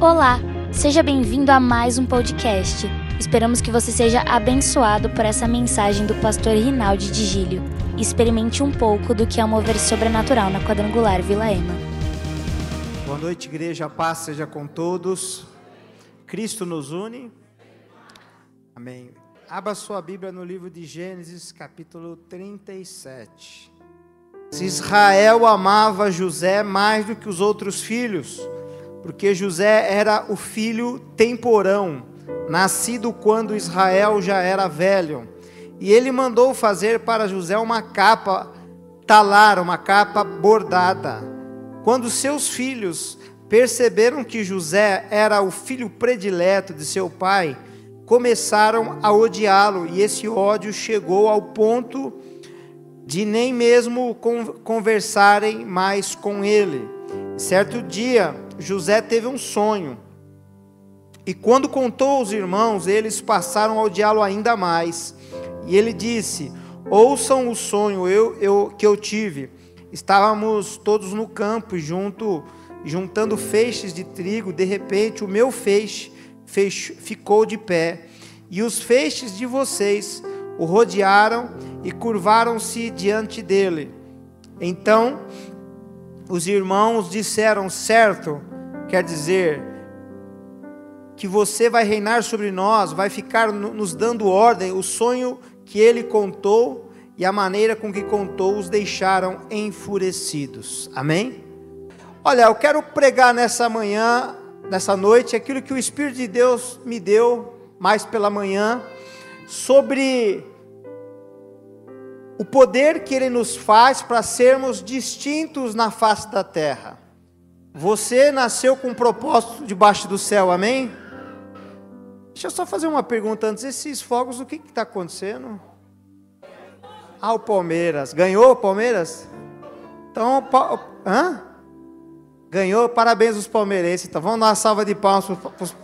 Olá, seja bem-vindo a mais um podcast. Esperamos que você seja abençoado por essa mensagem do pastor Rinaldi de Gílio. Experimente um pouco do que é o mover sobrenatural na quadrangular Vila Ema. Boa noite, igreja. Paz seja com todos. Cristo nos une. Amém. Abra sua Bíblia no livro de Gênesis, capítulo 37. Se Israel amava José mais do que os outros filhos, porque José era o filho temporão, nascido quando Israel já era velho. E ele mandou fazer para José uma capa talar, uma capa bordada. Quando seus filhos perceberam que José era o filho predileto de seu pai, começaram a odiá-lo, e esse ódio chegou ao ponto de nem mesmo conversarem mais com ele. Certo dia, José teve um sonho. E quando contou aos irmãos, eles passaram a odiá-lo ainda mais. E ele disse: Ouçam o sonho eu, eu, que eu tive. Estávamos todos no campo, junto, juntando feixes de trigo. De repente, o meu feixe, feixe ficou de pé, e os feixes de vocês o rodearam e curvaram-se diante dele. Então os irmãos disseram: Certo, quer dizer que você vai reinar sobre nós, vai ficar nos dando ordem. O sonho que ele contou e a maneira com que contou os deixaram enfurecidos. Amém? Olha, eu quero pregar nessa manhã, nessa noite, aquilo que o Espírito de Deus me deu mais pela manhã sobre o poder que Ele nos faz para sermos distintos na face da terra. Você nasceu com um propósito debaixo do céu, amém? Deixa eu só fazer uma pergunta antes. Esses fogos, o que está acontecendo? Ah, o Palmeiras. Ganhou o Palmeiras? Então, hã? Ganhou, parabéns aos palmeirenses. Então, vamos dar uma salva de palmas para os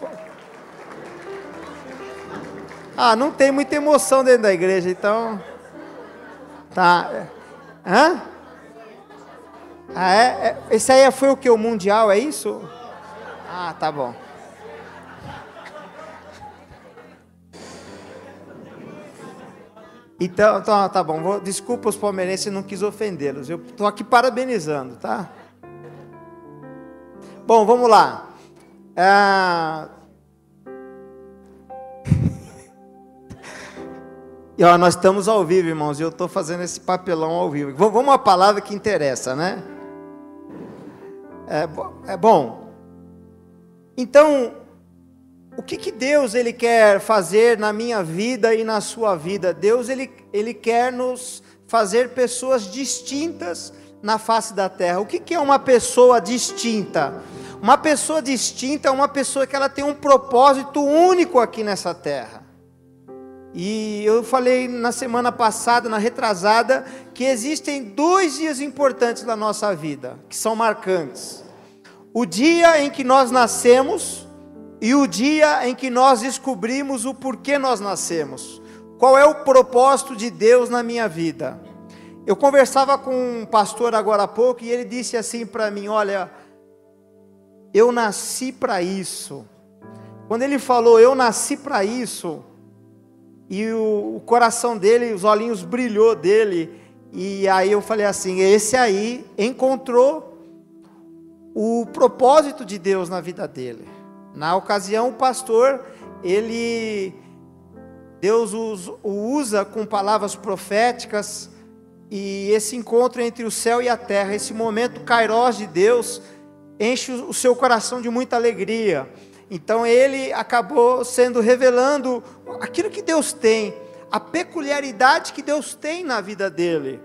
ah, não tem muita emoção dentro da igreja, então. Tá. Hã? Ah, é? é? Esse aí foi o que? O Mundial, é isso? Ah, tá bom. Então, tá, tá bom. Vou, desculpa os palmeirenses, não quis ofendê-los. Eu estou aqui parabenizando, tá? Bom, vamos lá. Ah, E ó, nós estamos ao vivo, irmãos, e eu estou fazendo esse papelão ao vivo. Vamos uma palavra que interessa, né? É, é bom. Então, o que, que Deus ele quer fazer na minha vida e na sua vida? Deus ele, ele quer nos fazer pessoas distintas na face da terra. O que, que é uma pessoa distinta? Uma pessoa distinta é uma pessoa que ela tem um propósito único aqui nessa terra. E eu falei na semana passada, na retrasada, que existem dois dias importantes na nossa vida, que são marcantes: o dia em que nós nascemos e o dia em que nós descobrimos o porquê nós nascemos. Qual é o propósito de Deus na minha vida? Eu conversava com um pastor agora há pouco e ele disse assim para mim: Olha, eu nasci para isso. Quando ele falou, eu nasci para isso e o, o coração dele, os olhinhos brilhou dele. E aí eu falei assim: esse aí encontrou o propósito de Deus na vida dele. Na ocasião, o pastor, ele Deus o usa com palavras proféticas e esse encontro entre o céu e a terra, esse momento kairós de Deus, enche o seu coração de muita alegria. Então ele acabou sendo revelando aquilo que Deus tem, a peculiaridade que Deus tem na vida dele.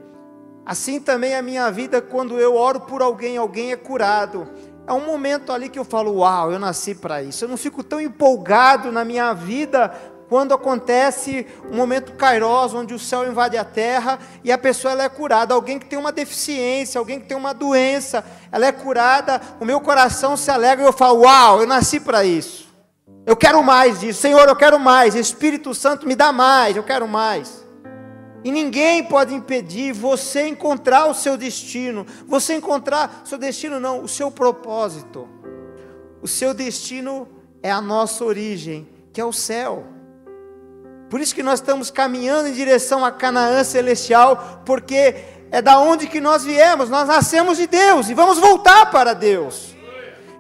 Assim também a minha vida, quando eu oro por alguém, alguém é curado. É um momento ali que eu falo, uau, eu nasci para isso. Eu não fico tão empolgado na minha vida quando acontece um momento kairos, onde o céu invade a terra e a pessoa ela é curada. Alguém que tem uma deficiência, alguém que tem uma doença, ela é curada, o meu coração se alegra e eu falo: Uau, eu nasci para isso. Eu quero mais disso. Senhor, eu quero mais. Espírito Santo, me dá mais. Eu quero mais. E ninguém pode impedir você encontrar o seu destino. Você encontrar seu destino, não, o seu propósito. o seu destino é a nossa origem, que é o céu. Por isso que nós estamos caminhando em direção a Canaã celestial, porque é da onde que nós viemos, nós nascemos de Deus e vamos voltar para Deus.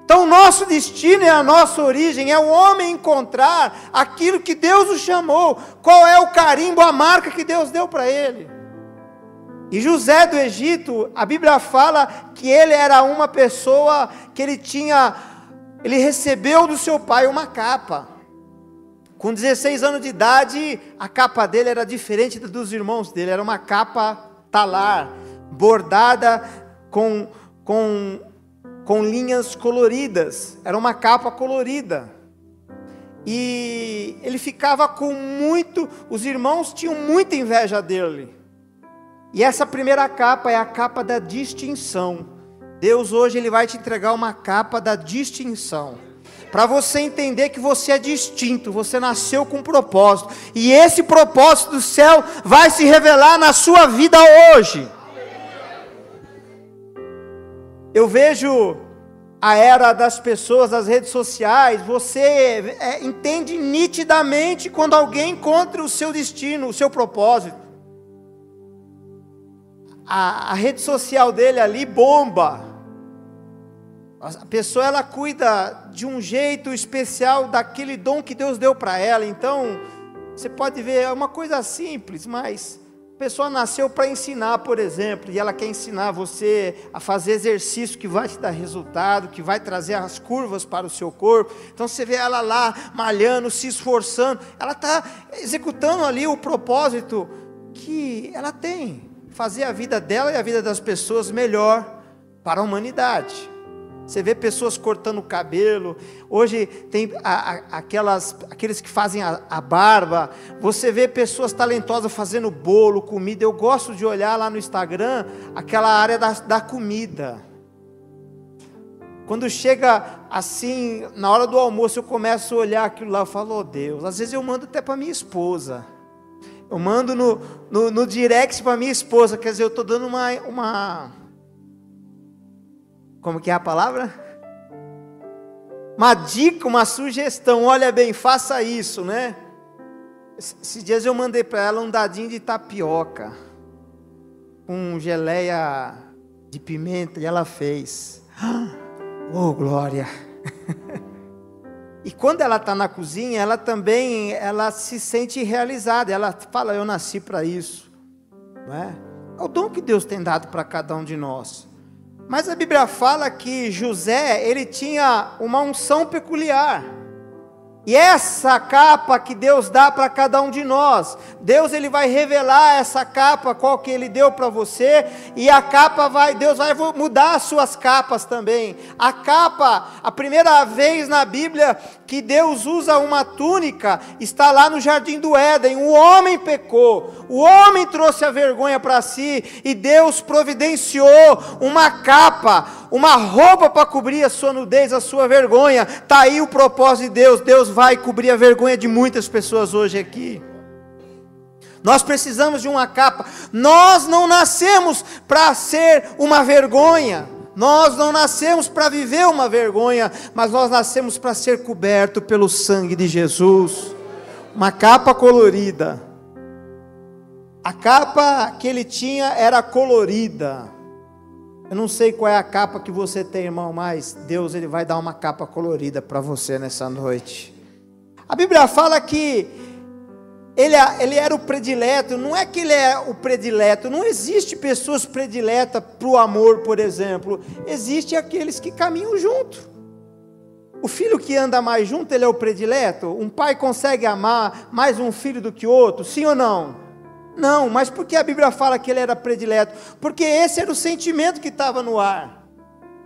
Então, nosso destino é a nossa origem, é o homem encontrar aquilo que Deus o chamou, qual é o carimbo, a marca que Deus deu para ele. E José do Egito, a Bíblia fala que ele era uma pessoa que ele tinha, ele recebeu do seu pai uma capa. Com 16 anos de idade, a capa dele era diferente dos irmãos dele, era uma capa talar, bordada com, com, com linhas coloridas, era uma capa colorida. E ele ficava com muito, os irmãos tinham muita inveja dele. E essa primeira capa é a capa da distinção. Deus hoje ele vai te entregar uma capa da distinção. Para você entender que você é distinto, você nasceu com um propósito. E esse propósito do céu vai se revelar na sua vida hoje. Eu vejo a era das pessoas, das redes sociais, você é, entende nitidamente quando alguém encontra o seu destino, o seu propósito a, a rede social dele ali bomba. A pessoa ela cuida de um jeito especial daquele dom que Deus deu para ela. Então, você pode ver, é uma coisa simples, mas a pessoa nasceu para ensinar, por exemplo, e ela quer ensinar você a fazer exercício que vai te dar resultado, que vai trazer as curvas para o seu corpo. Então você vê ela lá malhando, se esforçando, ela está executando ali o propósito que ela tem fazer a vida dela e a vida das pessoas melhor para a humanidade. Você vê pessoas cortando o cabelo, hoje tem a, a, aquelas, aqueles que fazem a, a, barba, você vê pessoas talentosas fazendo bolo, comida. Eu gosto de olhar lá no Instagram aquela área da, da comida. Quando chega assim, na hora do almoço, eu começo a olhar aquilo lá, eu falo, oh Deus, às vezes eu mando até para minha esposa. Eu mando no, no, no direct para minha esposa, quer dizer, eu estou dando uma, uma. Como que é a palavra? Uma dica, uma sugestão. Olha bem, faça isso, né? Esses dias eu mandei para ela um dadinho de tapioca com geleia de pimenta e ela fez. Oh, glória! E quando ela está na cozinha, ela também ela se sente realizada. Ela fala: Eu nasci para isso. Não é? é o dom que Deus tem dado para cada um de nós. Mas a Bíblia fala que José ele tinha uma unção peculiar. E essa capa que Deus dá para cada um de nós, Deus ele vai revelar essa capa qual que ele deu para você e a capa vai, Deus vai mudar as suas capas também. A capa, a primeira vez na Bíblia que Deus usa uma túnica, está lá no jardim do Éden. O homem pecou, o homem trouxe a vergonha para si, e Deus providenciou uma capa, uma roupa para cobrir a sua nudez, a sua vergonha. Está aí o propósito de Deus. Deus vai cobrir a vergonha de muitas pessoas hoje aqui. Nós precisamos de uma capa. Nós não nascemos para ser uma vergonha. Nós não nascemos para viver uma vergonha, mas nós nascemos para ser coberto pelo sangue de Jesus. Uma capa colorida. A capa que ele tinha era colorida. Eu não sei qual é a capa que você tem, irmão, mas Deus ele vai dar uma capa colorida para você nessa noite. A Bíblia fala que ele, ele era o predileto, não é que ele é o predileto, não existe pessoas prediletas para o amor, por exemplo, existe aqueles que caminham junto. O filho que anda mais junto, ele é o predileto? Um pai consegue amar mais um filho do que outro, sim ou não? Não, mas por que a Bíblia fala que ele era predileto? Porque esse era o sentimento que estava no ar.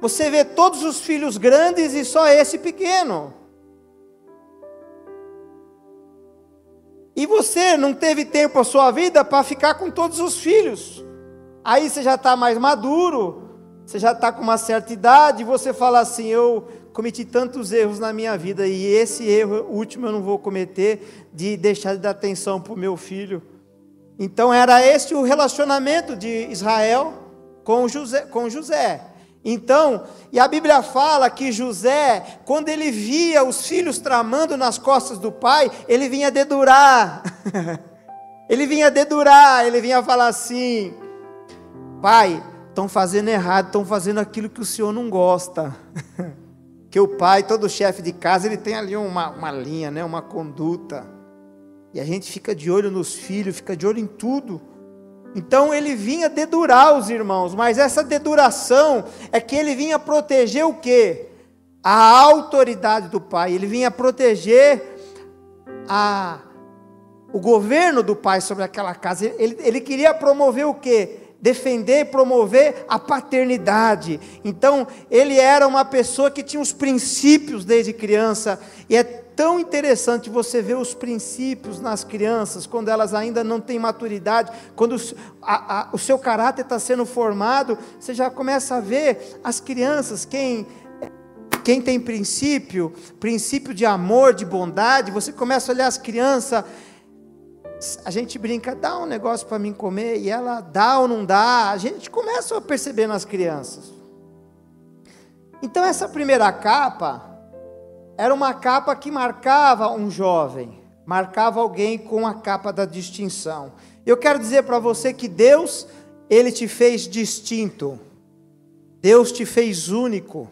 Você vê todos os filhos grandes e só esse pequeno. E você não teve tempo a sua vida para ficar com todos os filhos. Aí você já está mais maduro, você já está com uma certa idade, e você fala assim: Eu cometi tantos erros na minha vida, e esse erro último eu não vou cometer, de deixar de dar atenção para o meu filho. Então era esse o relacionamento de Israel com José. Com José. Então, e a Bíblia fala que José, quando ele via os filhos tramando nas costas do pai, ele vinha dedurar. ele vinha dedurar, ele vinha falar assim: Pai, estão fazendo errado, estão fazendo aquilo que o senhor não gosta. que o pai, todo chefe de casa, ele tem ali uma, uma linha, né, uma conduta. E a gente fica de olho nos filhos, fica de olho em tudo. Então ele vinha dedurar os irmãos, mas essa deduração é que ele vinha proteger o quê? A autoridade do pai. Ele vinha proteger a, o governo do pai sobre aquela casa. Ele, ele queria promover o quê? defender e promover a paternidade. Então, ele era uma pessoa que tinha os princípios desde criança, e é tão interessante você ver os princípios nas crianças, quando elas ainda não têm maturidade, quando a, a, o seu caráter está sendo formado, você já começa a ver as crianças, quem. Quem tem princípio, princípio de amor, de bondade, você começa a olhar as crianças, a gente brinca, dá um negócio para mim comer, e ela dá ou não dá, a gente começa a perceber nas crianças. Então, essa primeira capa era uma capa que marcava um jovem, marcava alguém com a capa da distinção. Eu quero dizer para você que Deus, Ele te fez distinto, Deus te fez único.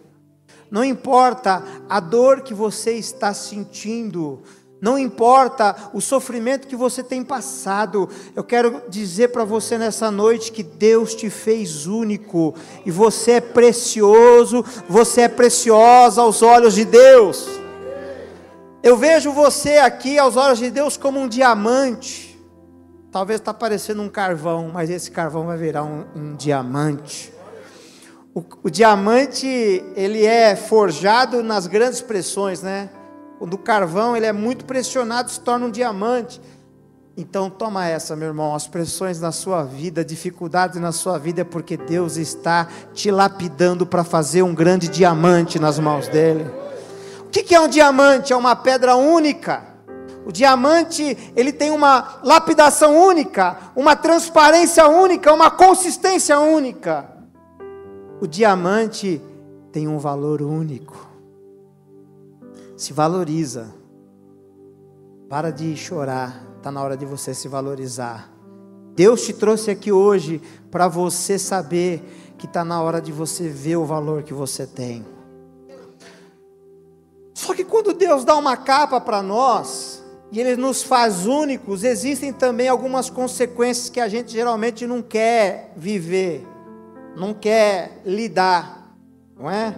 Não importa a dor que você está sentindo, não importa o sofrimento que você tem passado, eu quero dizer para você nessa noite que Deus te fez único e você é precioso, você é preciosa aos olhos de Deus. Eu vejo você aqui aos olhos de Deus como um diamante. Talvez está parecendo um carvão, mas esse carvão vai virar um, um diamante. O, o diamante ele é forjado nas grandes pressões, né? O carvão ele é muito pressionado, se torna um diamante. Então toma essa, meu irmão, as pressões na sua vida, dificuldades na sua vida, é porque Deus está te lapidando para fazer um grande diamante nas mãos dele. O que é um diamante? É uma pedra única. O diamante, ele tem uma lapidação única, uma transparência única, uma consistência única. O diamante tem um valor único se valoriza. Para de chorar, está na hora de você se valorizar. Deus te trouxe aqui hoje para você saber que está na hora de você ver o valor que você tem. Só que quando Deus dá uma capa para nós, e Ele nos faz únicos, existem também algumas consequências que a gente geralmente não quer viver, não quer lidar, não é?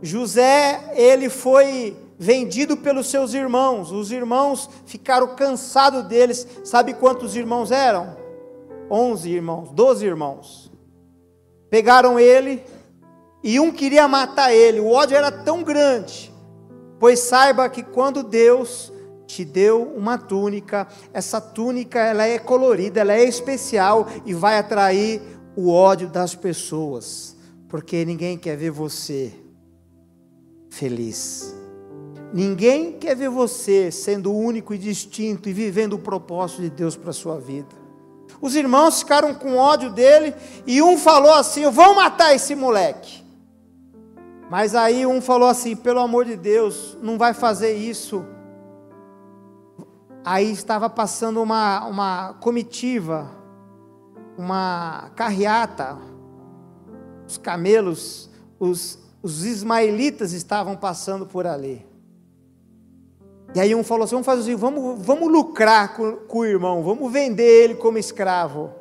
José, ele foi vendido pelos seus irmãos. Os irmãos ficaram cansados deles. Sabe quantos irmãos eram? Onze irmãos, doze irmãos. Pegaram ele e um queria matar ele. O ódio era tão grande. Pois saiba que quando Deus te deu uma túnica, essa túnica ela é colorida, ela é especial e vai atrair o ódio das pessoas, porque ninguém quer ver você feliz. Ninguém quer ver você sendo único e distinto e vivendo o propósito de Deus para a sua vida. Os irmãos ficaram com ódio dele e um falou assim: Eu vou matar esse moleque. Mas aí um falou assim: Pelo amor de Deus, não vai fazer isso. Aí estava passando uma, uma comitiva, uma carreata, os camelos, os, os ismaelitas estavam passando por ali. E aí um falou assim: vamos fazer assim, vamos, vamos lucrar com, com o irmão, vamos vender ele como escravo.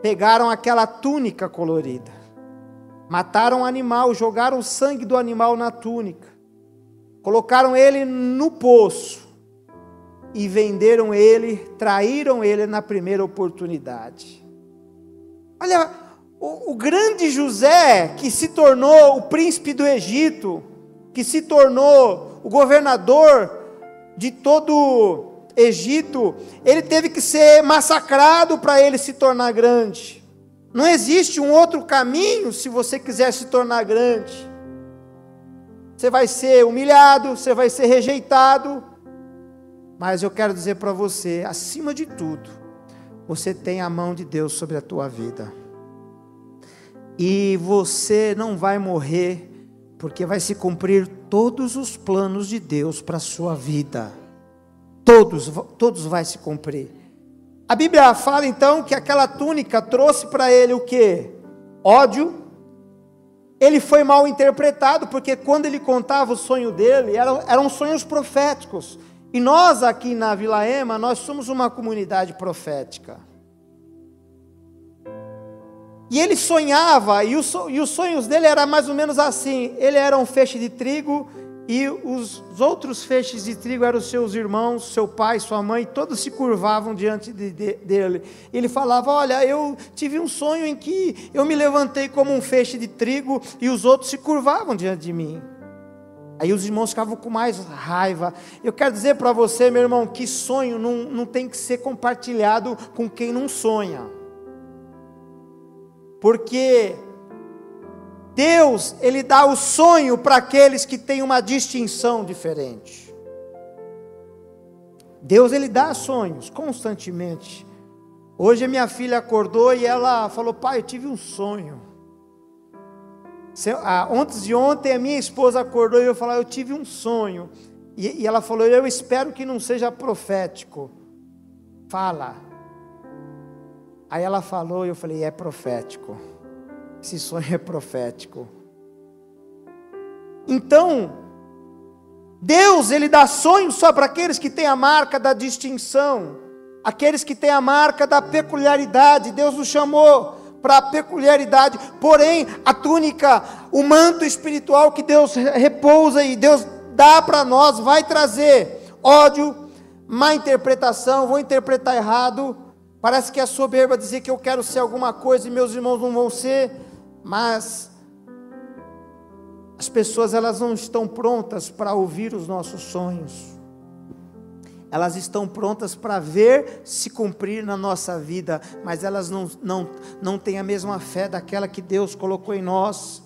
Pegaram aquela túnica colorida, mataram o animal, jogaram o sangue do animal na túnica, colocaram ele no poço e venderam ele, traíram ele na primeira oportunidade. Olha, o, o grande José, que se tornou o príncipe do Egito, que se tornou o governador de todo Egito, ele teve que ser massacrado para ele se tornar grande. Não existe um outro caminho se você quiser se tornar grande. Você vai ser humilhado, você vai ser rejeitado. Mas eu quero dizer para você, acima de tudo, você tem a mão de Deus sobre a tua vida. E você não vai morrer, porque vai se cumprir todos os planos de Deus para a sua vida. Todos, todos vai se cumprir. A Bíblia fala então que aquela túnica trouxe para ele o que? Ódio. Ele foi mal interpretado, porque quando ele contava o sonho dele, eram, eram sonhos proféticos. E nós aqui na Vila Ema, nós somos uma comunidade profética. E ele sonhava, e, os sonhos dele eram mais ou menos assim: ele era um feixe de trigo, e os outros feixes de trigo eram seus irmãos, seu pai, sua mãe, todos se curvavam diante de, de, dele. Ele falava: Olha, eu tive um sonho em que eu me levantei como um feixe de trigo, e os outros se curvavam diante de mim. Aí os irmãos ficavam com mais raiva. Eu quero dizer para você, meu irmão, que sonho não, não tem que ser compartilhado com quem não sonha. Porque Deus, Ele dá o sonho para aqueles que têm uma distinção diferente. Deus, Ele dá sonhos constantemente. Hoje minha filha acordou e ela falou: Pai, eu tive um sonho. Antes de ontem a minha esposa acordou e eu falei: Eu tive um sonho. E ela falou: Eu espero que não seja profético. Fala. Aí ela falou e eu falei: é profético. Esse sonho é profético. Então, Deus, Ele dá sonhos só para aqueles que têm a marca da distinção, aqueles que têm a marca da peculiaridade. Deus nos chamou para a peculiaridade, porém, a túnica, o manto espiritual que Deus repousa e Deus dá para nós, vai trazer ódio, má interpretação, vou interpretar errado, Parece que é soberba dizer que eu quero ser alguma coisa e meus irmãos não vão ser, mas as pessoas elas não estão prontas para ouvir os nossos sonhos. Elas estão prontas para ver se cumprir na nossa vida, mas elas não, não, não têm a mesma fé daquela que Deus colocou em nós.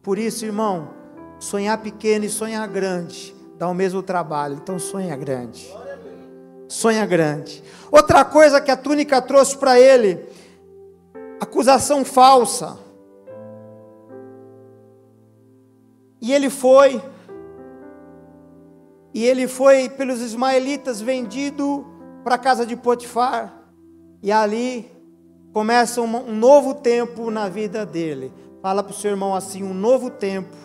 Por isso, irmão, sonhar pequeno e sonhar grande dá o mesmo trabalho, então sonha grande sonha grande. Outra coisa que a túnica trouxe para ele, acusação falsa. E ele foi, e ele foi pelos ismaelitas vendido para a casa de Potifar, e ali começa um, um novo tempo na vida dele. Fala para o seu irmão assim: um novo tempo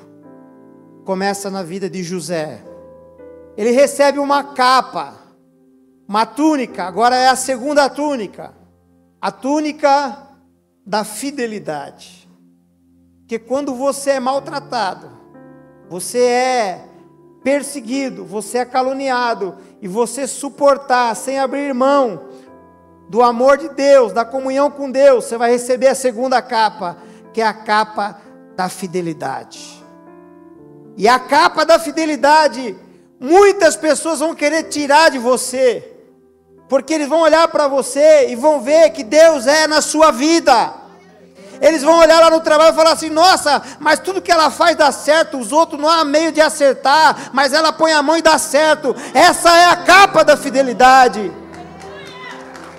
começa na vida de José. Ele recebe uma capa uma túnica, agora é a segunda túnica, a túnica da fidelidade. Que quando você é maltratado, você é perseguido, você é caluniado, e você suportar sem abrir mão do amor de Deus, da comunhão com Deus, você vai receber a segunda capa, que é a capa da fidelidade. E a capa da fidelidade, muitas pessoas vão querer tirar de você, porque eles vão olhar para você e vão ver que Deus é na sua vida. Eles vão olhar lá no trabalho e falar assim: nossa, mas tudo que ela faz dá certo, os outros não há meio de acertar, mas ela põe a mão e dá certo. Essa é a capa da fidelidade.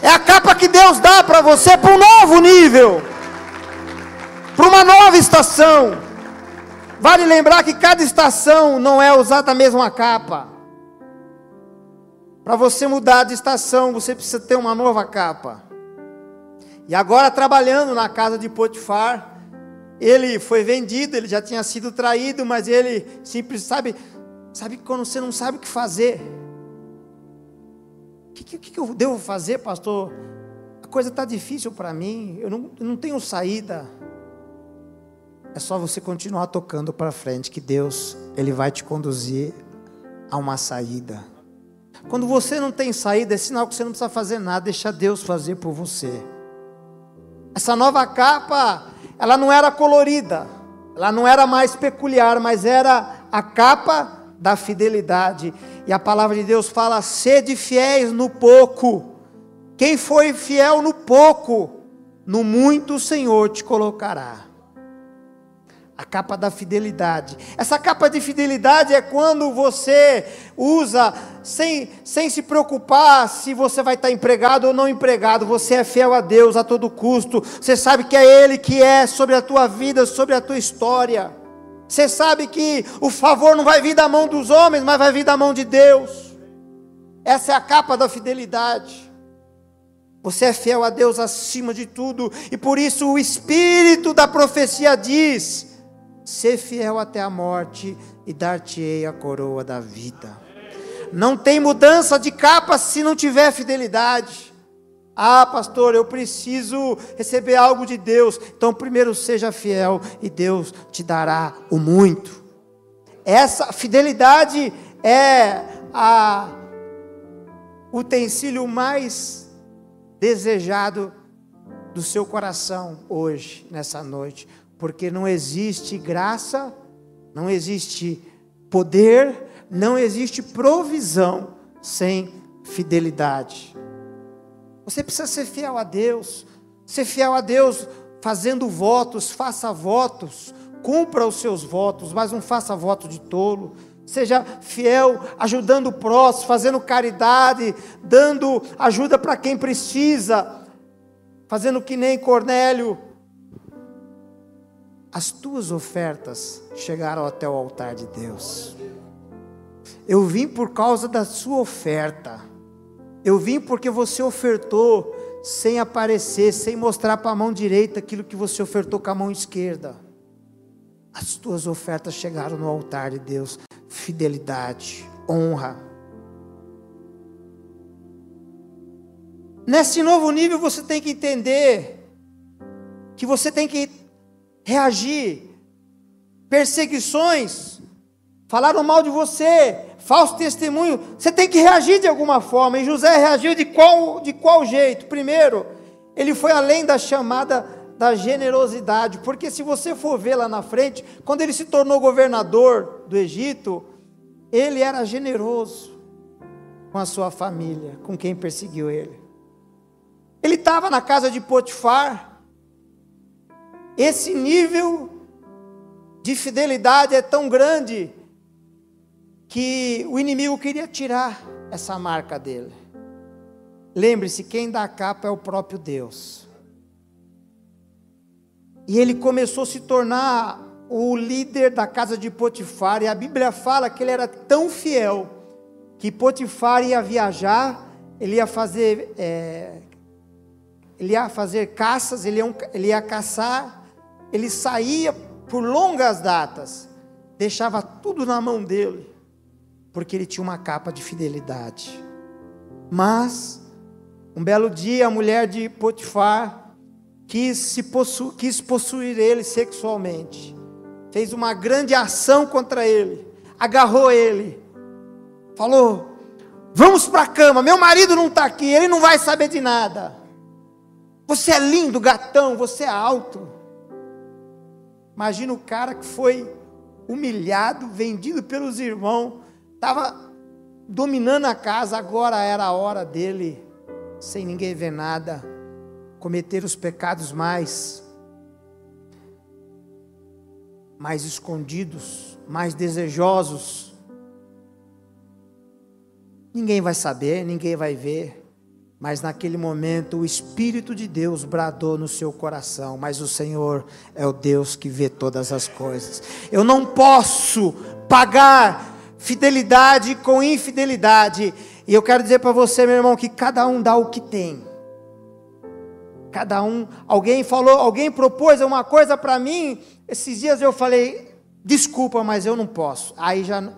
É a capa que Deus dá para você para um novo nível, para uma nova estação. Vale lembrar que cada estação não é usada a mesma capa. Para você mudar de estação, você precisa ter uma nova capa. E agora, trabalhando na casa de Potifar, ele foi vendido, ele já tinha sido traído, mas ele simples sabe, sabe quando você não sabe o que fazer. O que, que, que eu devo fazer, pastor? A coisa está difícil para mim, eu não, eu não tenho saída. É só você continuar tocando para frente, que Deus ele vai te conduzir a uma saída. Quando você não tem saída, é sinal que você não precisa fazer nada, deixa Deus fazer por você. Essa nova capa, ela não era colorida, ela não era mais peculiar, mas era a capa da fidelidade. E a palavra de Deus fala: sede fiéis no pouco. Quem foi fiel no pouco, no muito o Senhor te colocará. A capa da fidelidade. Essa capa de fidelidade é quando você usa sem, sem se preocupar se você vai estar empregado ou não empregado. Você é fiel a Deus a todo custo. Você sabe que é Ele que é sobre a tua vida, sobre a tua história. Você sabe que o favor não vai vir da mão dos homens, mas vai vir da mão de Deus. Essa é a capa da fidelidade. Você é fiel a Deus acima de tudo, e por isso o espírito da profecia diz: ser fiel até a morte e dar-te-ei a coroa da vida. Não tem mudança de capa se não tiver fidelidade. Ah, pastor, eu preciso receber algo de Deus. Então, primeiro seja fiel e Deus te dará o muito. Essa fidelidade é a utensílio mais desejado do seu coração hoje, nessa noite, porque não existe graça, não existe poder, não existe provisão sem fidelidade. Você precisa ser fiel a Deus, ser fiel a Deus fazendo votos, faça votos, cumpra os seus votos, mas não faça voto de tolo. Seja fiel, ajudando o próximo, fazendo caridade, dando ajuda para quem precisa, fazendo que nem Cornélio. As tuas ofertas chegaram até o altar de Deus. Eu vim por causa da sua oferta. Eu vim porque você ofertou sem aparecer, sem mostrar para a mão direita aquilo que você ofertou com a mão esquerda. As tuas ofertas chegaram no altar de Deus. Fidelidade, honra. Nesse novo nível você tem que entender que você tem que reagir. Perseguições, falaram mal de você, falso testemunho, você tem que reagir de alguma forma. E José reagiu de qual, de qual jeito? Primeiro, ele foi além da chamada da generosidade, porque se você for ver lá na frente, quando ele se tornou governador do Egito, ele era generoso com a sua família, com quem perseguiu ele. Ele estava na casa de Potifar. Esse nível de fidelidade é tão grande que o inimigo queria tirar essa marca dele. Lembre-se, quem dá a capa é o próprio Deus. E ele começou a se tornar o líder da casa de Potifar, e a Bíblia fala que ele era tão fiel que Potifar ia viajar, ele ia fazer, é, ele ia fazer caças, ele ia, ele ia caçar, ele saía por longas datas, deixava tudo na mão dele porque ele tinha uma capa de fidelidade. Mas, um belo dia, a mulher de Potifar quis, possu quis possuir ele sexualmente, fez uma grande ação contra ele, agarrou ele, falou: Vamos para a cama, meu marido não está aqui, ele não vai saber de nada. Você é lindo, gatão, você é alto. Imagina o cara que foi humilhado, vendido pelos irmãos, estava dominando a casa, agora era a hora dele, sem ninguém ver nada, cometer os pecados mais mais escondidos, mais desejosos. Ninguém vai saber, ninguém vai ver, mas naquele momento o Espírito de Deus bradou no seu coração, mas o Senhor é o Deus que vê todas as coisas. Eu não posso pagar fidelidade com infidelidade. E eu quero dizer para você, meu irmão, que cada um dá o que tem. Cada um, alguém falou, alguém propôs uma coisa para mim, esses dias eu falei, desculpa, mas eu não posso. Aí já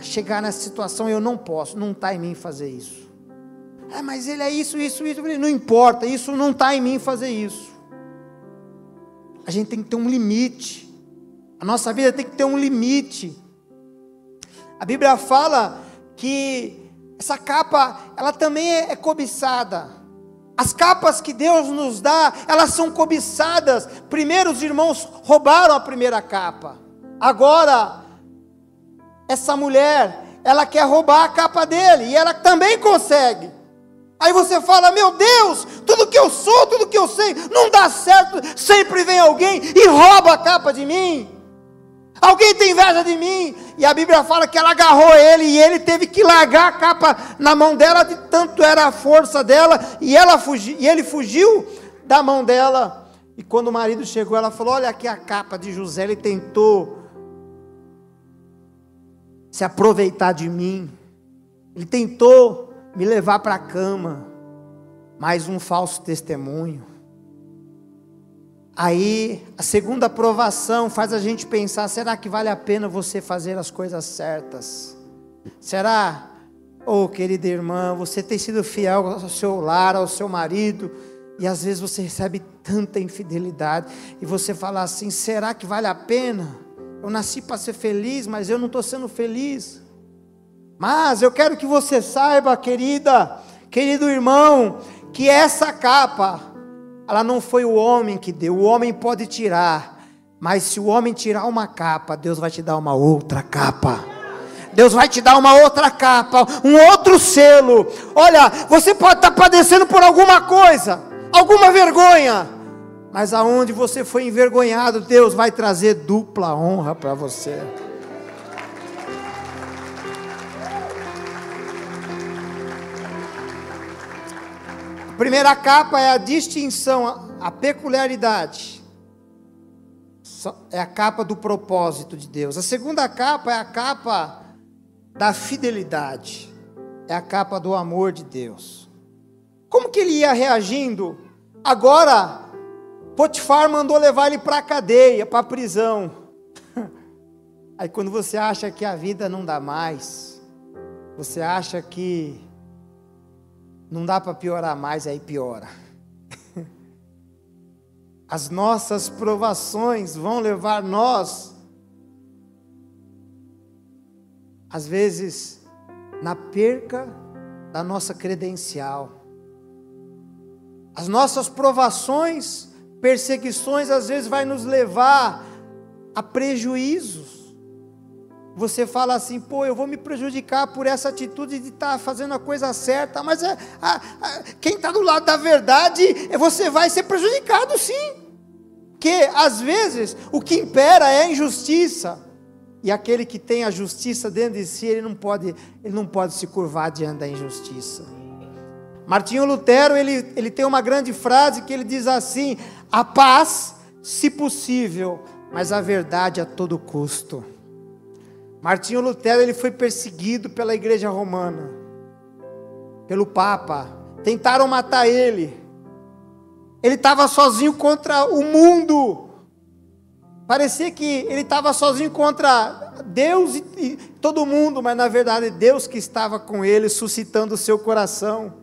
chegar nessa situação eu não posso, não está em mim fazer isso. É, mas ele é isso, isso, isso. Não importa, isso não está em mim fazer isso. A gente tem que ter um limite. A nossa vida tem que ter um limite. A Bíblia fala que essa capa, ela também é, é cobiçada. As capas que Deus nos dá, elas são cobiçadas. Primeiro os irmãos roubaram a primeira capa. Agora, essa mulher, ela quer roubar a capa dele, e ela também consegue. Aí você fala: Meu Deus, tudo que eu sou, tudo que eu sei, não dá certo. Sempre vem alguém e rouba a capa de mim. Alguém tem inveja de mim? E a Bíblia fala que ela agarrou ele e ele teve que largar a capa na mão dela, de tanto era a força dela, e, ela fugi, e ele fugiu da mão dela. E quando o marido chegou, ela falou: Olha aqui a capa de José, ele tentou se aproveitar de mim, ele tentou me levar para a cama, mais um falso testemunho. Aí, a segunda aprovação faz a gente pensar: será que vale a pena você fazer as coisas certas? Será, oh querida irmã, você tem sido fiel ao seu lar, ao seu marido, e às vezes você recebe tanta infidelidade, e você fala assim: será que vale a pena? Eu nasci para ser feliz, mas eu não estou sendo feliz. Mas eu quero que você saiba, querida, querido irmão, que essa capa, ela não foi o homem que deu, o homem pode tirar, mas se o homem tirar uma capa, Deus vai te dar uma outra capa. Deus vai te dar uma outra capa, um outro selo. Olha, você pode estar padecendo por alguma coisa, alguma vergonha, mas aonde você foi envergonhado, Deus vai trazer dupla honra para você. Primeira capa é a distinção, a peculiaridade. É a capa do propósito de Deus. A segunda capa é a capa da fidelidade. É a capa do amor de Deus. Como que ele ia reagindo? Agora, Potifar mandou levar ele para a cadeia, para a prisão. Aí quando você acha que a vida não dá mais, você acha que não dá para piorar mais, aí piora. As nossas provações vão levar nós, às vezes, na perca da nossa credencial. As nossas provações, perseguições, às vezes, vai nos levar a prejuízos. Você fala assim, pô, eu vou me prejudicar por essa atitude de estar tá fazendo a coisa certa, mas é, a, a, quem está do lado da verdade, é, você vai ser prejudicado sim. Porque às vezes o que impera é a injustiça. E aquele que tem a justiça dentro de si, ele não pode, ele não pode se curvar diante da injustiça. Martinho Lutero, ele, ele tem uma grande frase que ele diz assim: a paz, se possível, mas a verdade a todo custo. Martinho Lutero ele foi perseguido pela igreja romana, pelo Papa. Tentaram matar ele. Ele estava sozinho contra o mundo. Parecia que ele estava sozinho contra Deus e, e todo mundo, mas na verdade Deus que estava com ele, suscitando o seu coração.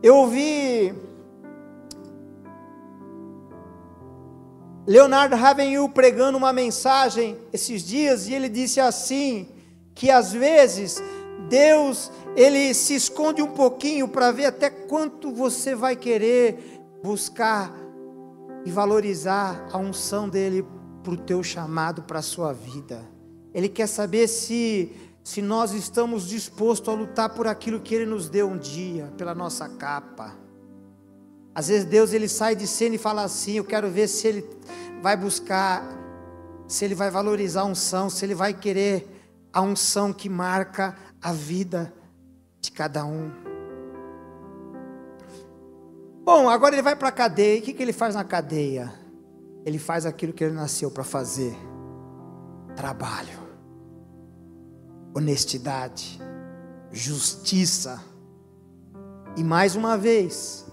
Eu ouvi Leonardo Ravenhill pregando uma mensagem esses dias e ele disse assim que às vezes Deus ele se esconde um pouquinho para ver até quanto você vai querer buscar e valorizar a unção dele para o teu chamado, para a sua vida. Ele quer saber se se nós estamos dispostos a lutar por aquilo que ele nos deu um dia, pela nossa capa. Às vezes Deus ele sai de cena e fala assim: Eu quero ver se ele vai buscar, se ele vai valorizar a unção, se ele vai querer a unção que marca a vida de cada um. Bom, agora ele vai para a cadeia. E o que, que ele faz na cadeia? Ele faz aquilo que ele nasceu para fazer: trabalho, honestidade, justiça. E mais uma vez,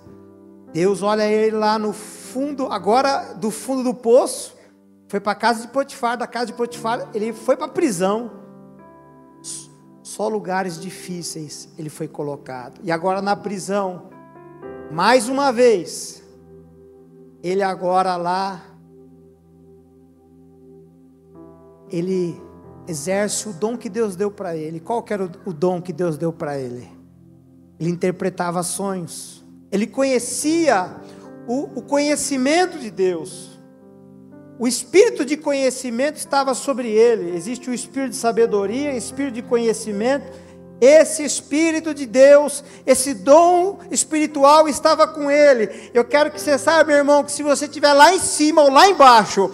Deus olha ele lá no fundo, agora do fundo do poço, foi para a casa de Potifar, da casa de Potifar, ele foi para a prisão. Só lugares difíceis ele foi colocado. E agora na prisão, mais uma vez, ele agora lá, ele exerce o dom que Deus deu para ele. Qual que era o, dom que Deus deu para ele? Ele interpretava sonhos. Ele conhecia o, o conhecimento de Deus. O espírito de conhecimento estava sobre ele. Existe o espírito de sabedoria, espírito de conhecimento. Esse espírito de Deus, esse dom espiritual estava com ele. Eu quero que você saiba, meu irmão, que se você estiver lá em cima ou lá embaixo,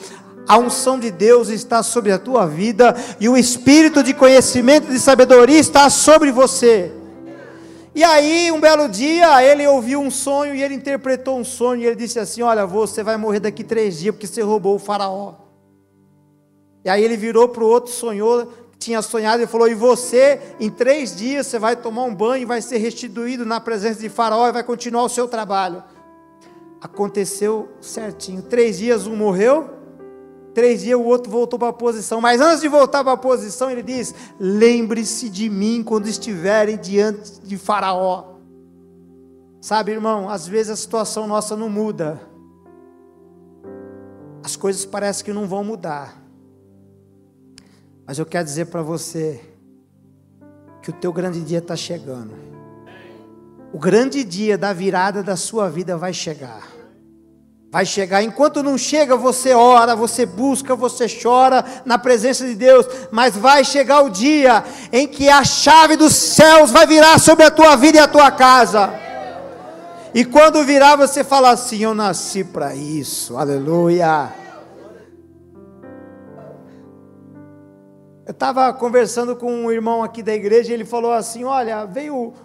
A unção de Deus está sobre a tua vida e o espírito de conhecimento e de sabedoria está sobre você. E aí, um belo dia, ele ouviu um sonho e ele interpretou um sonho e ele disse assim: Olha, você vai morrer daqui três dias porque você roubou o faraó. E aí ele virou para o outro, sonhou, tinha sonhado e falou: E você, em três dias, você vai tomar um banho e vai ser restituído na presença de Faraó e vai continuar o seu trabalho. Aconteceu certinho. Três dias um morreu, três dias o outro voltou para a posição. Mas antes de voltar para a posição, ele diz: Lembre-se de mim quando estiverem diante de Faraó. Sabe, irmão, às vezes a situação nossa não muda. As coisas parecem que não vão mudar. Mas eu quero dizer para você que o teu grande dia está chegando. O grande dia da virada da sua vida vai chegar. Vai chegar. Enquanto não chega, você ora, você busca, você chora na presença de Deus. Mas vai chegar o dia em que a chave dos céus vai virar sobre a tua vida e a tua casa. E quando virar, você fala assim: Eu nasci para isso. Aleluia. Eu estava conversando com um irmão aqui da igreja e ele falou assim: Olha, veio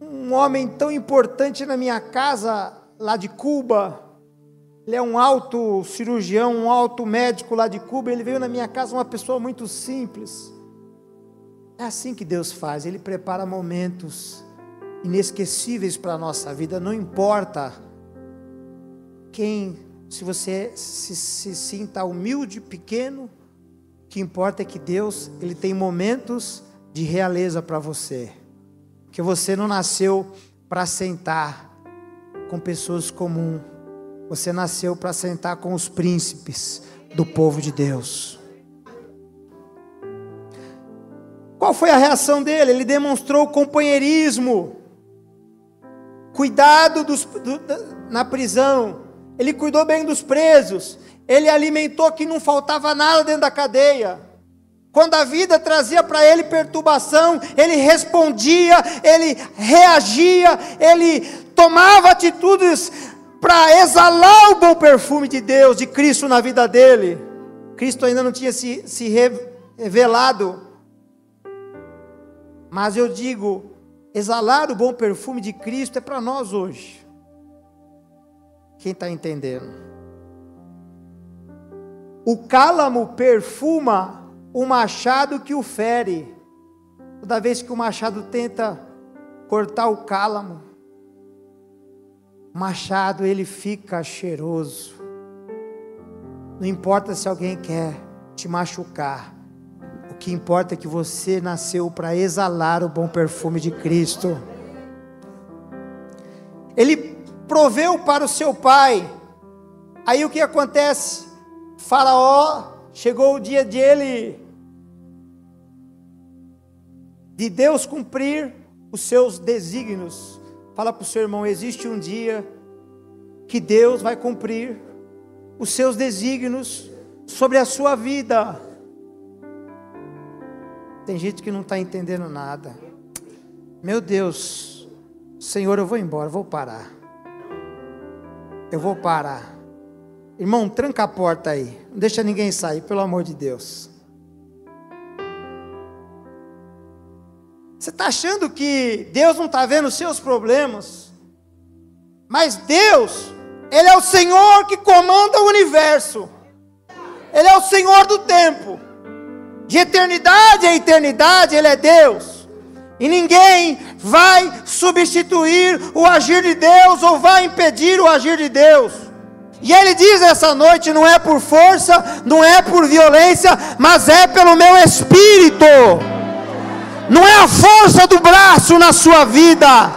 um homem tão importante na minha casa, lá de Cuba. Ele é um alto cirurgião, um alto médico lá de Cuba. Ele veio na minha casa, uma pessoa muito simples. É assim que Deus faz, Ele prepara momentos inesquecíveis para a nossa vida, não importa quem, se você se, se sinta humilde, pequeno, que importa é que Deus, ele tem momentos de realeza para você. Que você não nasceu para sentar com pessoas comuns. Você nasceu para sentar com os príncipes do povo de Deus. Qual foi a reação dele? Ele demonstrou companheirismo, cuidado dos, do, na prisão, ele cuidou bem dos presos, ele alimentou que não faltava nada dentro da cadeia. Quando a vida trazia para ele perturbação, ele respondia, ele reagia, ele tomava atitudes para exalar o bom perfume de Deus, de Cristo na vida dele. Cristo ainda não tinha se, se revelado. Mas eu digo, exalar o bom perfume de Cristo é para nós hoje. Quem está entendendo? O cálamo perfuma o machado que o fere. Toda vez que o machado tenta cortar o cálamo, machado ele fica cheiroso. Não importa se alguém quer te machucar. O que importa é que você nasceu para exalar o bom perfume de Cristo. Ele proveu para o seu pai. Aí o que acontece? Faraó, chegou o dia de ele, de Deus cumprir os seus desígnios. Fala para o seu irmão: existe um dia que Deus vai cumprir os seus desígnios sobre a sua vida. Tem gente que não está entendendo nada. Meu Deus, Senhor, eu vou embora, vou parar. Eu vou parar. Irmão, tranca a porta aí. Não deixa ninguém sair, pelo amor de Deus. Você está achando que Deus não está vendo os seus problemas? Mas Deus, Ele é o Senhor que comanda o universo. Ele é o Senhor do tempo. De eternidade a eternidade, Ele é Deus. E ninguém vai substituir o agir de Deus ou vai impedir o agir de Deus. E ele diz essa noite: não é por força, não é por violência, mas é pelo meu espírito. Não é a força do braço na sua vida,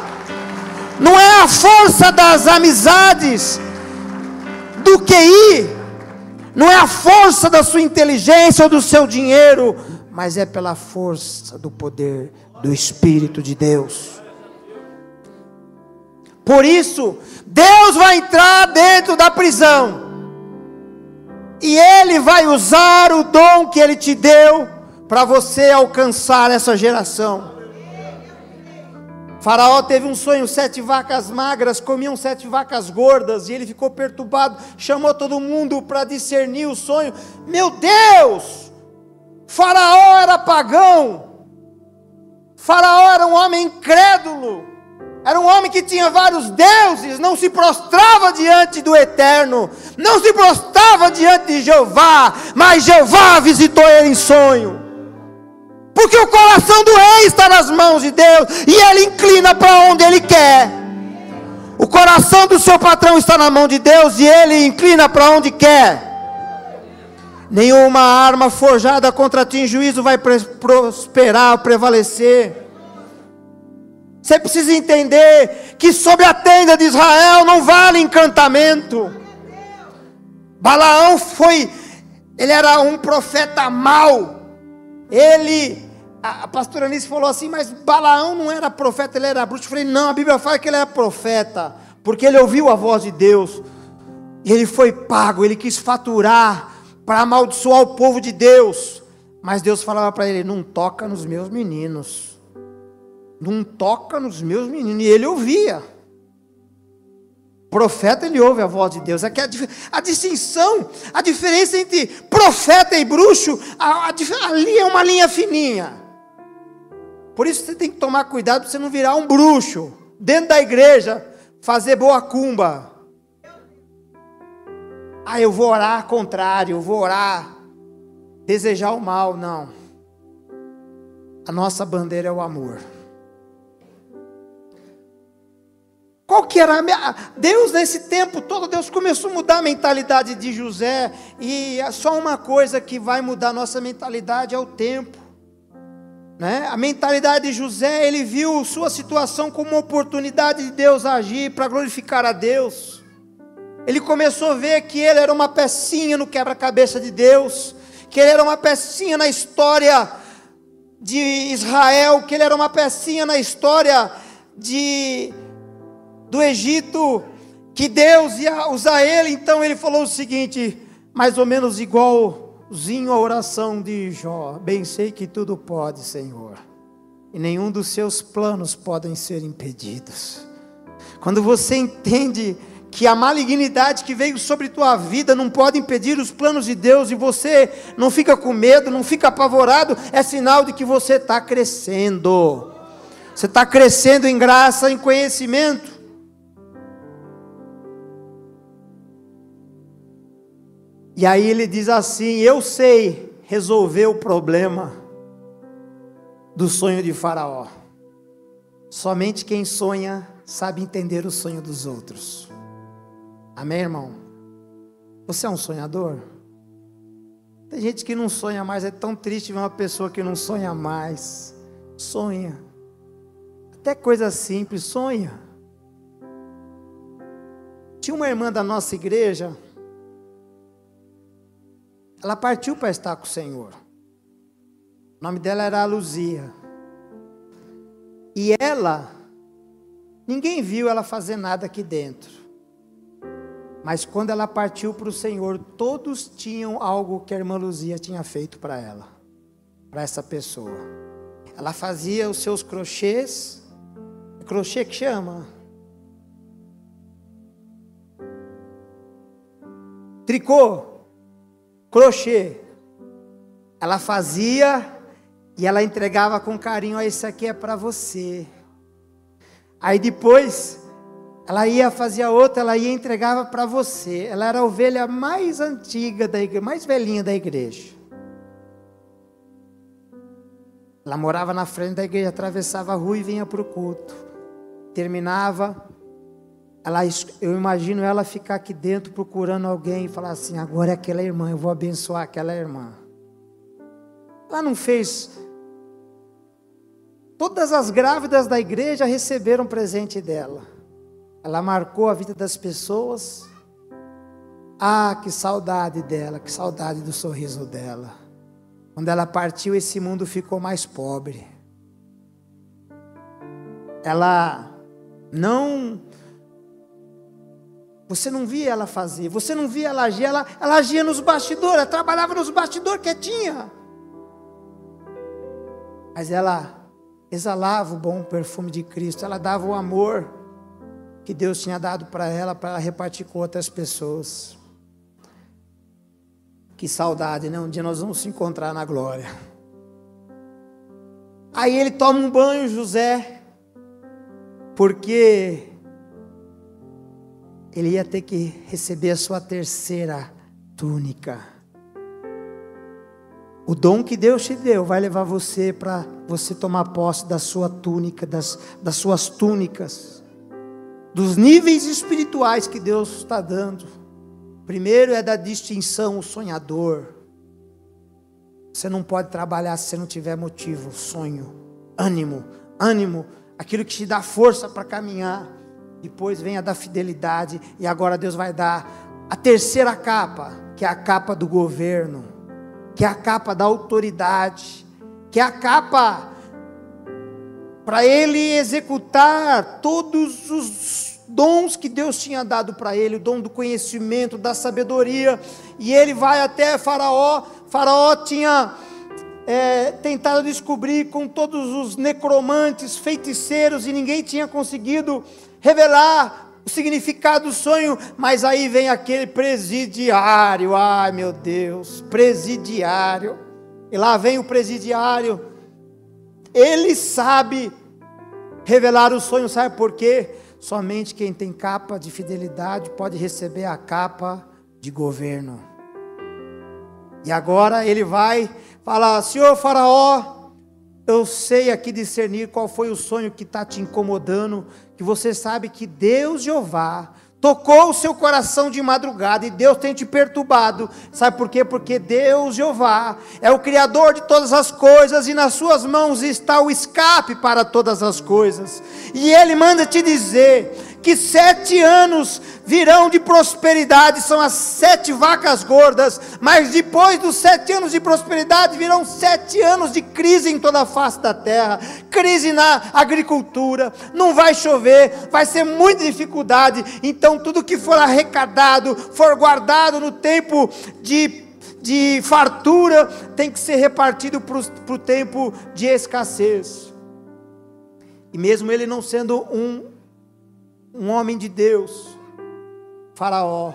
não é a força das amizades, do QI, não é a força da sua inteligência ou do seu dinheiro, mas é pela força do poder do Espírito de Deus. Por isso, Deus vai entrar dentro da prisão. E Ele vai usar o dom que Ele te deu para você alcançar essa geração. Faraó teve um sonho: sete vacas magras comiam sete vacas gordas, e ele ficou perturbado, chamou todo mundo para discernir o sonho. Meu Deus! Faraó era pagão, Faraó era um homem incrédulo, era um homem que tinha vários deuses, não se prostrava diante do eterno, não se prostrava diante de Jeová, mas Jeová visitou ele em sonho. Porque o coração do rei está nas mãos de Deus e ele inclina para onde ele quer. O coração do seu patrão está na mão de Deus e ele inclina para onde quer. Nenhuma arma forjada contra ti em juízo vai prosperar, prevalecer. Você precisa entender que sob a tenda de Israel não vale encantamento. Balaão foi, ele era um profeta mau. Ele a, pastora Anice falou assim, mas Balaão não era profeta, ele era bruxo. Eu falei, não, a Bíblia fala que ele era profeta, porque ele ouviu a voz de Deus, e ele foi pago, ele quis faturar para amaldiçoar o povo de Deus. Mas Deus falava para ele: não toca nos meus meninos, não toca nos meus meninos, e ele ouvia. Profeta, ele ouve a voz de Deus. Aqui a, a distinção, a diferença entre profeta e bruxo, a, a, ali é uma linha fininha. Por isso você tem que tomar cuidado para você não virar um bruxo dentro da igreja, fazer boa cumba. Ah, eu vou orar contrário, eu vou orar desejar o mal, não. A nossa bandeira é o amor. Qual que era a minha... Deus nesse tempo todo, Deus começou a mudar a mentalidade de José e só uma coisa que vai mudar a nossa mentalidade é o tempo. Né? A mentalidade de José, ele viu sua situação como uma oportunidade de Deus agir para glorificar a Deus. Ele começou a ver que ele era uma pecinha no quebra-cabeça de Deus, que ele era uma pecinha na história de Israel, que ele era uma pecinha na história de do Egito, que Deus ia usar ele. Então ele falou o seguinte, mais ou menos igual Zinho a oração de Jó, bem sei que tudo pode, Senhor, e nenhum dos seus planos podem ser impedidos. Quando você entende que a malignidade que veio sobre tua vida não pode impedir os planos de Deus e você não fica com medo, não fica apavorado, é sinal de que você está crescendo. Você está crescendo em graça, em conhecimento. E aí ele diz assim: Eu sei resolver o problema do sonho de Faraó. Somente quem sonha sabe entender o sonho dos outros. Amém, irmão? Você é um sonhador? Tem gente que não sonha mais, é tão triste ver uma pessoa que não sonha mais. Sonha. Até coisa simples, sonha. Tinha uma irmã da nossa igreja, ela partiu para estar com o Senhor. O nome dela era Luzia. E ela, ninguém viu ela fazer nada aqui dentro. Mas quando ela partiu para o Senhor, todos tinham algo que a irmã Luzia tinha feito para ela, para essa pessoa. Ela fazia os seus crochês, crochê que chama? Tricô crochê. Ela fazia e ela entregava com carinho: Esse aqui é para você. Aí depois, ela ia fazer outra, ela ia entregava para você. Ela era a ovelha mais antiga da igreja, mais velhinha da igreja. Ela morava na frente da igreja, atravessava a rua e vinha para o culto. Terminava, ela, eu imagino ela ficar aqui dentro procurando alguém e falar assim: agora é aquela irmã, eu vou abençoar aquela irmã. Ela não fez. Todas as grávidas da igreja receberam presente dela. Ela marcou a vida das pessoas. Ah, que saudade dela, que saudade do sorriso dela. Quando ela partiu, esse mundo ficou mais pobre. Ela não você não via ela fazer, você não via ela agir, ela, ela agia nos bastidores, ela trabalhava nos bastidores quietinha. Mas ela exalava o bom perfume de Cristo, ela dava o amor que Deus tinha dado para ela, para ela repartir com outras pessoas. Que saudade, né? Um dia nós vamos se encontrar na glória. Aí ele toma um banho, José, porque ele ia ter que receber a sua terceira túnica. O dom que Deus te deu vai levar você para você tomar posse da sua túnica, das, das suas túnicas, dos níveis espirituais que Deus está dando. Primeiro é da distinção, o sonhador. Você não pode trabalhar se você não tiver motivo, sonho, ânimo, ânimo, aquilo que te dá força para caminhar. Depois vem a da fidelidade, e agora Deus vai dar a terceira capa, que é a capa do governo, que é a capa da autoridade, que é a capa para ele executar todos os dons que Deus tinha dado para ele, o dom do conhecimento, da sabedoria, e ele vai até Faraó. Faraó tinha é, tentado descobrir com todos os necromantes, feiticeiros, e ninguém tinha conseguido revelar o significado do sonho, mas aí vem aquele presidiário, ai meu Deus, presidiário, e lá vem o presidiário, ele sabe revelar o sonho, sabe por quê? Somente quem tem capa de fidelidade pode receber a capa de governo. E agora ele vai falar: Senhor Faraó, eu sei aqui discernir qual foi o sonho que está te incomodando, que você sabe que Deus Jeová tocou o seu coração de madrugada e Deus tem te perturbado. Sabe por quê? Porque Deus Jeová é o Criador de todas as coisas e nas suas mãos está o escape para todas as coisas. E Ele manda te dizer que sete anos virão de prosperidade, são as sete vacas gordas, mas depois dos sete anos de prosperidade virão sete anos de crise em toda a face da terra crise na agricultura, não vai chover, vai ser muita dificuldade, então tudo que for arrecadado, for guardado no tempo de de fartura tem que ser repartido para o tempo de escassez. E mesmo ele não sendo um um homem de Deus, Faraó.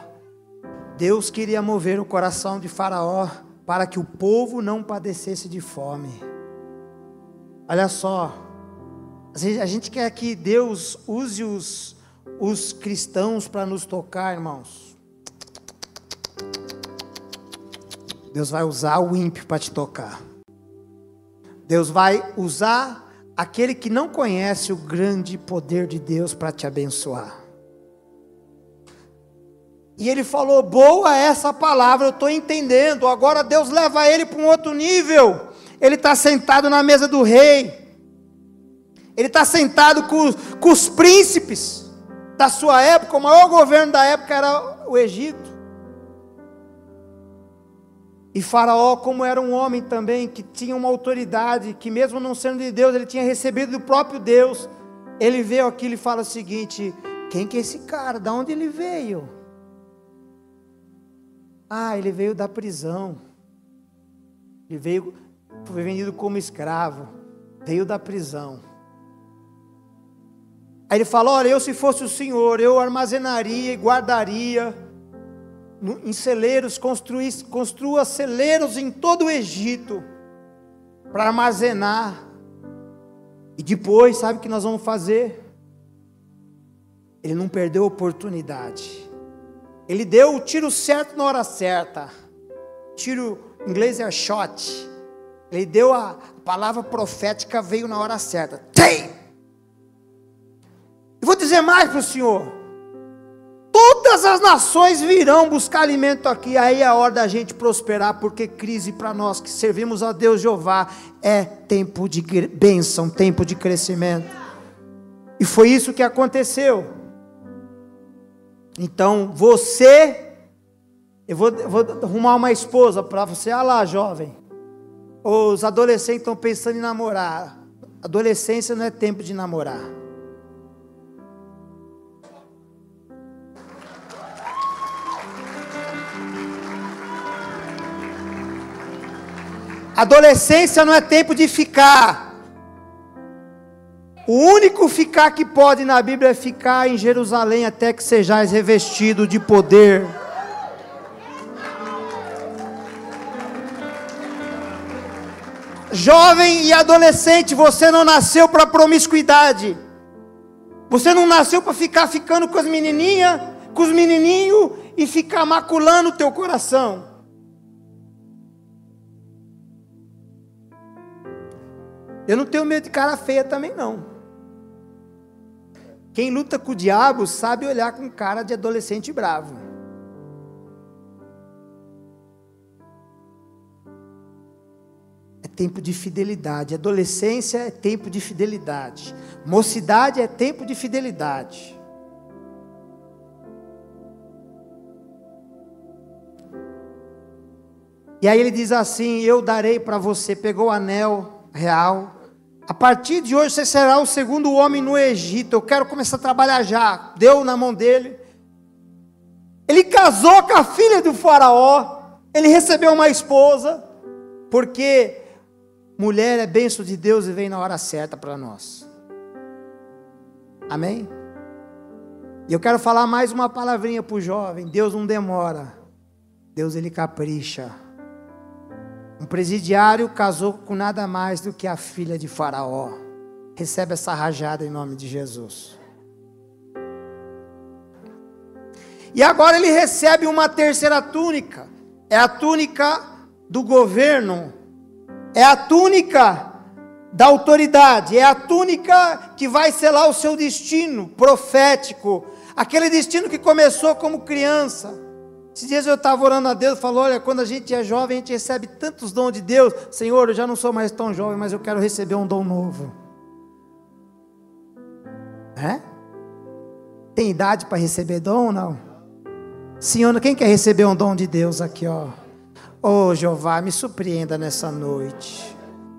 Deus queria mover o coração de Faraó para que o povo não padecesse de fome. Olha só, a gente quer que Deus use os, os cristãos para nos tocar, irmãos. Deus vai usar o ímpio para te tocar. Deus vai usar aquele que não conhece o grande poder de Deus para te abençoar. E ele falou: boa essa palavra, eu estou entendendo. Agora Deus leva ele para um outro nível. Ele está sentado na mesa do rei. Ele está sentado com, com os príncipes da sua época. O maior governo da época era o Egito. E Faraó, como era um homem também que tinha uma autoridade, que mesmo não sendo de Deus, ele tinha recebido do próprio Deus. Ele veio aqui e fala o seguinte: quem que é esse cara? Da onde ele veio? Ah, ele veio da prisão. Ele veio, foi vendido como escravo. Veio da prisão. Aí ele fala: Olha, eu se fosse o Senhor, eu armazenaria e guardaria em celeiros, construa celeiros em todo o Egito para armazenar. E depois, sabe o que nós vamos fazer? Ele não perdeu a oportunidade. Ele deu o tiro certo na hora certa. Tiro em inglês é shot. Ele deu a palavra profética, veio na hora certa. Tem! Eu vou dizer mais para o senhor. Todas as nações virão buscar alimento aqui. Aí é a hora da gente prosperar, porque crise para nós que servimos a Deus Jeová é tempo de bênção, tempo de crescimento. E foi isso que aconteceu. Então você, eu vou, eu vou arrumar uma esposa para você. Ah lá, jovem. Os adolescentes estão pensando em namorar. Adolescência não é tempo de namorar. Adolescência não é tempo de ficar. O único ficar que pode na Bíblia é ficar em Jerusalém até que sejais revestido de poder. Jovem e adolescente, você não nasceu para promiscuidade. Você não nasceu para ficar ficando com as menininhas, com os menininhos e ficar maculando o teu coração. Eu não tenho medo de cara feia também não. Quem luta com o diabo sabe olhar com cara de adolescente bravo. É tempo de fidelidade. Adolescência é tempo de fidelidade. Mocidade é tempo de fidelidade. E aí ele diz assim: Eu darei para você. Pegou o anel real a partir de hoje você será o segundo homem no Egito. Eu quero começar a trabalhar já. Deu na mão dele. Ele casou com a filha do Faraó. Ele recebeu uma esposa. Porque mulher é benção de Deus e vem na hora certa para nós. Amém? E eu quero falar mais uma palavrinha para o jovem. Deus não demora. Deus ele capricha. Um presidiário casou com nada mais do que a filha de Faraó. Recebe essa rajada em nome de Jesus. E agora ele recebe uma terceira túnica. É a túnica do governo. É a túnica da autoridade. É a túnica que vai selar o seu destino profético. Aquele destino que começou como criança esses dias eu estava orando a Deus, falou: olha, quando a gente é jovem, a gente recebe tantos dons de Deus. Senhor, eu já não sou mais tão jovem, mas eu quero receber um dom novo. É? Tem idade para receber dom ou não? Senhor, quem quer receber um dom de Deus aqui, ó? Oh, Jeová, me surpreenda nessa noite.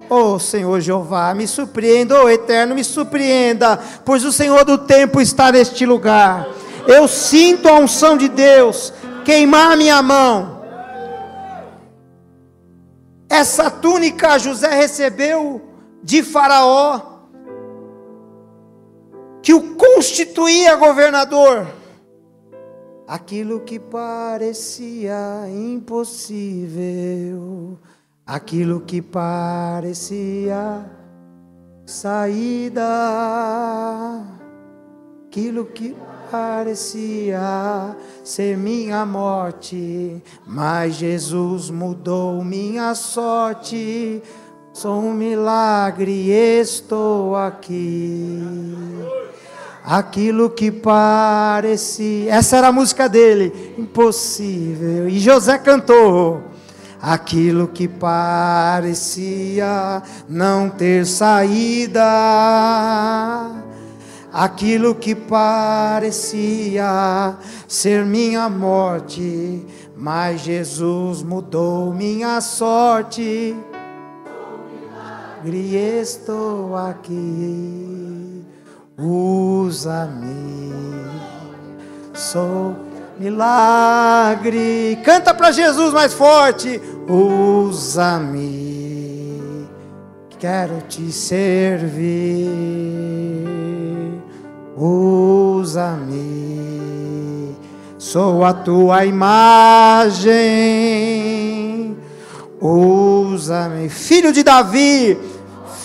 Oh, Senhor Jeová, me surpreenda, oh Eterno, me surpreenda, pois o Senhor do tempo está neste lugar. Eu sinto a unção de Deus queimar minha mão. Essa túnica José recebeu de Faraó, que o constituía governador. Aquilo que parecia impossível, aquilo que parecia saída, aquilo que parecia ser minha morte, mas Jesus mudou minha sorte. Sou um milagre, estou aqui. Aquilo que parecia, essa era a música dele, impossível. E José cantou. Aquilo que parecia não ter saída aquilo que parecia ser minha morte, mas Jesus mudou minha sorte. E estou aqui, usa-me, sou milagre. Canta para Jesus mais forte, usa-me, quero te servir usa-me, sou a tua imagem, usa-me, filho de Davi,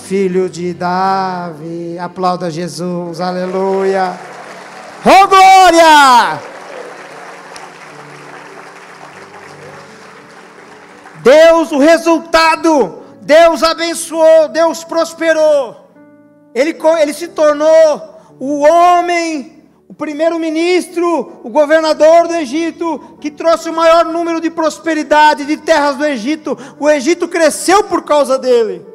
filho de Davi, aplauda Jesus, aleluia, oh glória! Deus, o resultado, Deus abençoou, Deus prosperou, ele, ele se tornou o homem, o primeiro-ministro, o governador do Egito, que trouxe o maior número de prosperidade de terras do Egito. O Egito cresceu por causa dele.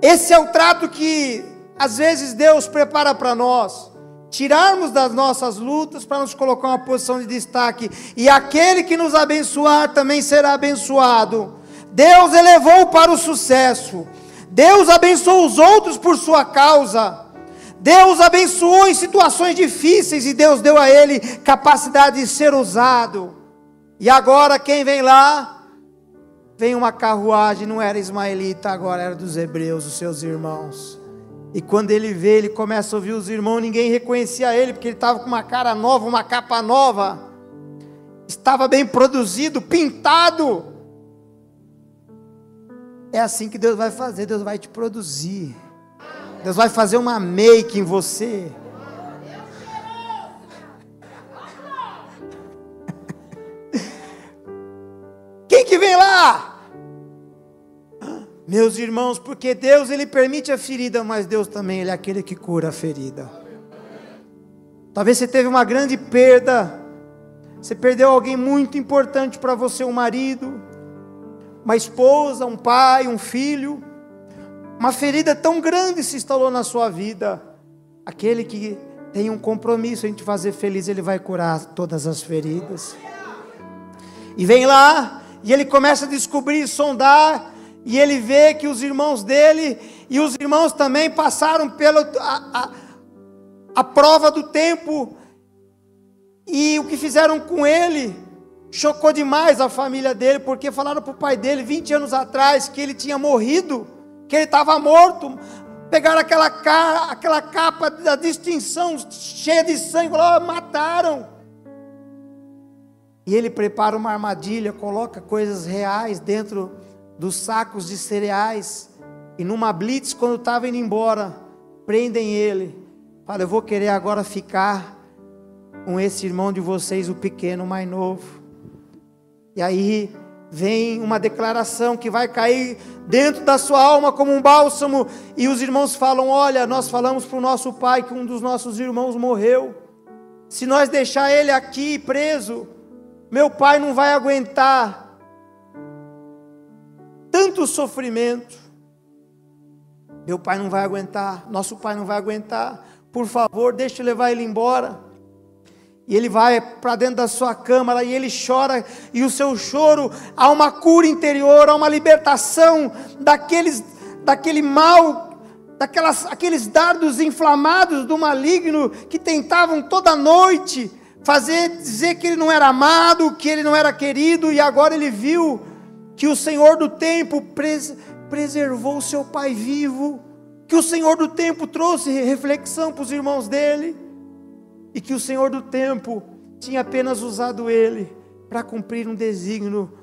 Esse é o trato que às vezes Deus prepara para nós. Tirarmos das nossas lutas para nos colocar uma posição de destaque. E aquele que nos abençoar também será abençoado. Deus elevou para o sucesso. Deus abençoou os outros por sua causa. Deus abençoou em situações difíceis e Deus deu a ele capacidade de ser usado. E agora quem vem lá? Vem uma carruagem, não era ismaelita, agora era dos hebreus, os seus irmãos. E quando ele vê, ele começa a ouvir os irmãos, ninguém reconhecia ele, porque ele estava com uma cara nova, uma capa nova. Estava bem produzido, pintado. É assim que Deus vai fazer, Deus vai te produzir. Deus vai fazer uma make em você. Quem que vem lá? Meus irmãos, porque Deus ele permite a ferida, mas Deus também ele é aquele que cura a ferida. Talvez você teve uma grande perda, você perdeu alguém muito importante para você, um marido, uma esposa, um pai, um filho. Uma ferida tão grande se instalou na sua vida. Aquele que tem um compromisso em te fazer feliz, ele vai curar todas as feridas. E vem lá, e ele começa a descobrir, sondar, e ele vê que os irmãos dele e os irmãos também passaram pela a, a, a prova do tempo, e o que fizeram com ele chocou demais a família dele, porque falaram para o pai dele 20 anos atrás que ele tinha morrido, que ele estava morto. Pegaram aquela, cara, aquela capa da distinção cheia de sangue, falaram, mataram. E ele prepara uma armadilha, coloca coisas reais dentro dos sacos de cereais. E numa blitz, quando estava indo embora, prendem ele. Fala, eu vou querer agora ficar com esse irmão de vocês, o pequeno, o mais novo. E aí vem uma declaração que vai cair dentro da sua alma como um bálsamo. E os irmãos falam: Olha, nós falamos para o nosso pai que um dos nossos irmãos morreu. Se nós deixar ele aqui preso, meu pai não vai aguentar tanto sofrimento. Meu pai não vai aguentar, nosso pai não vai aguentar. Por favor, deixe levar ele embora. E ele vai para dentro da sua câmara e ele chora, e o seu choro há uma cura interior, há uma libertação daqueles, daquele mal, daquelas, aqueles dardos inflamados do maligno que tentavam toda noite fazer dizer que ele não era amado, que ele não era querido, e agora ele viu que o Senhor do tempo pres preservou o seu pai vivo, que o Senhor do tempo trouxe reflexão para os irmãos dele, e que o Senhor do tempo tinha apenas usado ele para cumprir um desígnio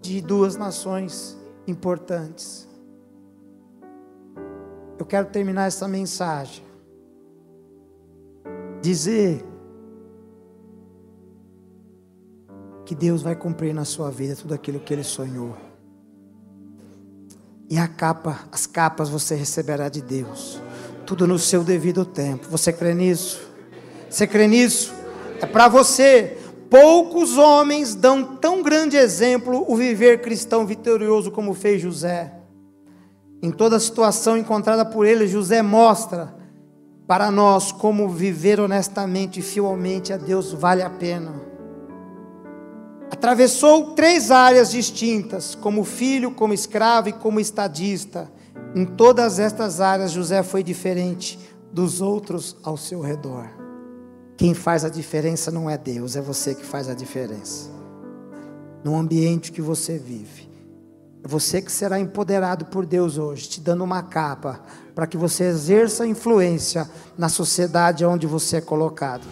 de duas nações importantes. Eu quero terminar essa mensagem. Dizer que Deus vai cumprir na sua vida tudo aquilo que Ele sonhou. E a capa, as capas você receberá de Deus. Tudo no seu devido tempo. Você crê nisso? Você crê nisso? É para você. Poucos homens dão tão grande exemplo o viver cristão vitorioso como fez José. Em toda situação encontrada por ele, José mostra para nós como viver honestamente e fielmente a Deus vale a pena. Atravessou três áreas distintas, como filho, como escravo e como estadista. Em todas estas áreas, José foi diferente dos outros ao seu redor. Quem faz a diferença não é Deus, é você que faz a diferença. No ambiente que você vive. É você que será empoderado por Deus hoje, te dando uma capa para que você exerça influência na sociedade onde você é colocado.